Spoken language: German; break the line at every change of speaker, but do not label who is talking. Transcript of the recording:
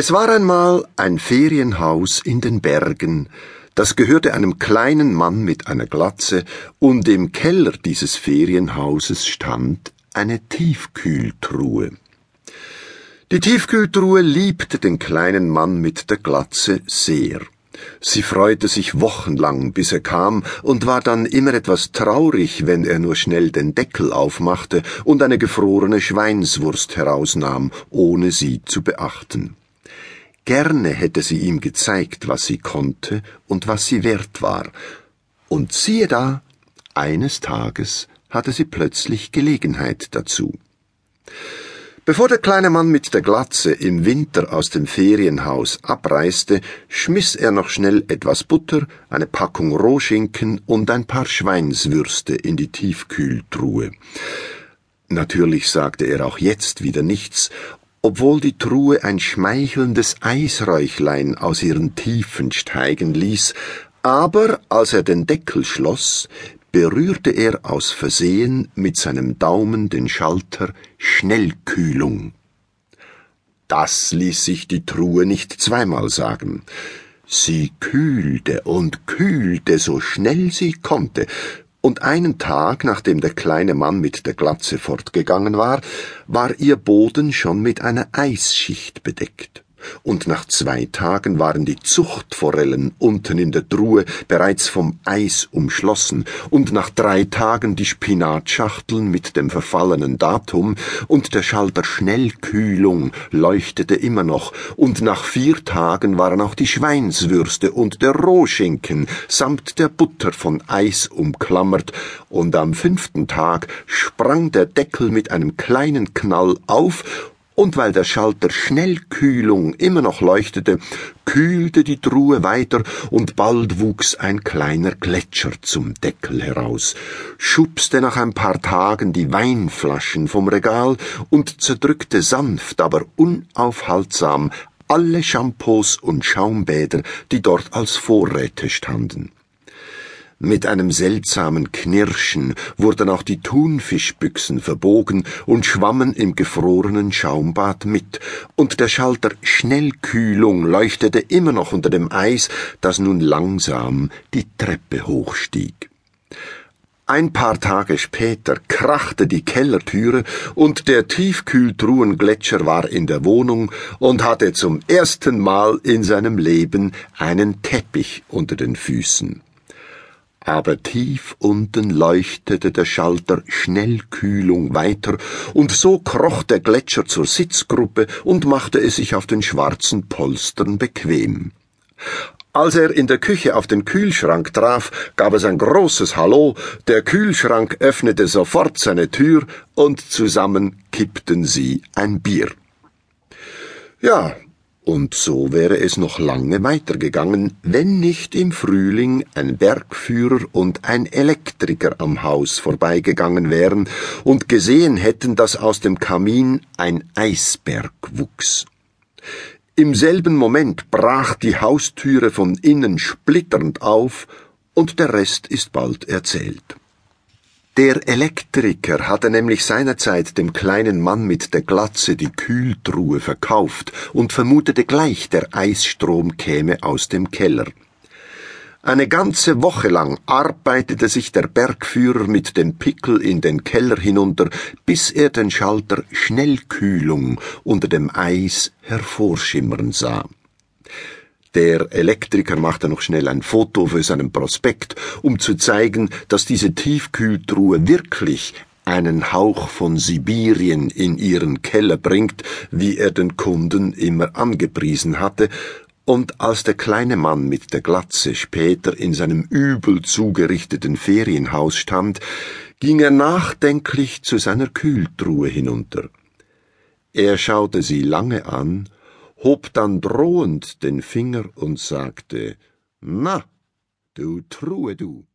Es war einmal ein Ferienhaus in den Bergen, das gehörte einem kleinen Mann mit einer Glatze, und im Keller dieses Ferienhauses stand eine Tiefkühltruhe. Die Tiefkühltruhe liebte den kleinen Mann mit der Glatze sehr. Sie freute sich wochenlang, bis er kam, und war dann immer etwas traurig, wenn er nur schnell den Deckel aufmachte und eine gefrorene Schweinswurst herausnahm, ohne sie zu beachten. Gerne hätte sie ihm gezeigt, was sie konnte und was sie wert war. Und siehe da, eines Tages hatte sie plötzlich Gelegenheit dazu. Bevor der kleine Mann mit der Glatze im Winter aus dem Ferienhaus abreiste, schmiss er noch schnell etwas Butter, eine Packung Rohschinken und ein paar Schweinswürste in die Tiefkühltruhe. Natürlich sagte er auch jetzt wieder nichts obwohl die Truhe ein schmeichelndes Eisräuchlein aus ihren Tiefen steigen ließ, aber als er den Deckel schloss, berührte er aus Versehen mit seinem Daumen den Schalter Schnellkühlung. Das ließ sich die Truhe nicht zweimal sagen. Sie kühlte und kühlte so schnell sie konnte, und einen Tag, nachdem der kleine Mann mit der Glatze fortgegangen war, war ihr Boden schon mit einer Eisschicht bedeckt und nach zwei Tagen waren die Zuchtforellen unten in der Truhe bereits vom Eis umschlossen, und nach drei Tagen die Spinatschachteln mit dem verfallenen Datum, und der Schalter Schnellkühlung leuchtete immer noch, und nach vier Tagen waren auch die Schweinswürste und der Rohschinken samt der Butter von Eis umklammert, und am fünften Tag sprang der Deckel mit einem kleinen Knall auf, und weil der Schalter Schnellkühlung immer noch leuchtete, kühlte die Truhe weiter, und bald wuchs ein kleiner Gletscher zum Deckel heraus, schubste nach ein paar Tagen die Weinflaschen vom Regal und zerdrückte sanft, aber unaufhaltsam alle Shampoos und Schaumbäder, die dort als Vorräte standen. Mit einem seltsamen Knirschen wurden auch die Thunfischbüchsen verbogen und schwammen im gefrorenen Schaumbad mit, und der Schalter Schnellkühlung leuchtete immer noch unter dem Eis, das nun langsam die Treppe hochstieg. Ein paar Tage später krachte die Kellertüre und der Tiefkühltruhengletscher war in der Wohnung und hatte zum ersten Mal in seinem Leben einen Teppich unter den Füßen aber tief unten leuchtete der Schalter Schnellkühlung weiter, und so kroch der Gletscher zur Sitzgruppe und machte es sich auf den schwarzen Polstern bequem. Als er in der Küche auf den Kühlschrank traf, gab es ein großes Hallo, der Kühlschrank öffnete sofort seine Tür, und zusammen kippten sie ein Bier. Ja, und so wäre es noch lange weitergegangen, wenn nicht im Frühling ein Bergführer und ein Elektriker am Haus vorbeigegangen wären und gesehen hätten, dass aus dem Kamin ein Eisberg wuchs. Im selben Moment brach die Haustüre von innen splitternd auf, und der Rest ist bald erzählt. Der Elektriker hatte nämlich seinerzeit dem kleinen Mann mit der Glatze die Kühltruhe verkauft und vermutete gleich, der Eisstrom käme aus dem Keller. Eine ganze Woche lang arbeitete sich der Bergführer mit dem Pickel in den Keller hinunter, bis er den Schalter Schnellkühlung unter dem Eis hervorschimmern sah. Der Elektriker machte noch schnell ein Foto für seinen Prospekt, um zu zeigen, dass diese Tiefkühltruhe wirklich einen Hauch von Sibirien in ihren Keller bringt, wie er den Kunden immer angepriesen hatte, und als der kleine Mann mit der Glatze später in seinem übel zugerichteten Ferienhaus stand, ging er nachdenklich zu seiner Kühltruhe hinunter. Er schaute sie lange an hob dann drohend den Finger und sagte Na, du Truhe du.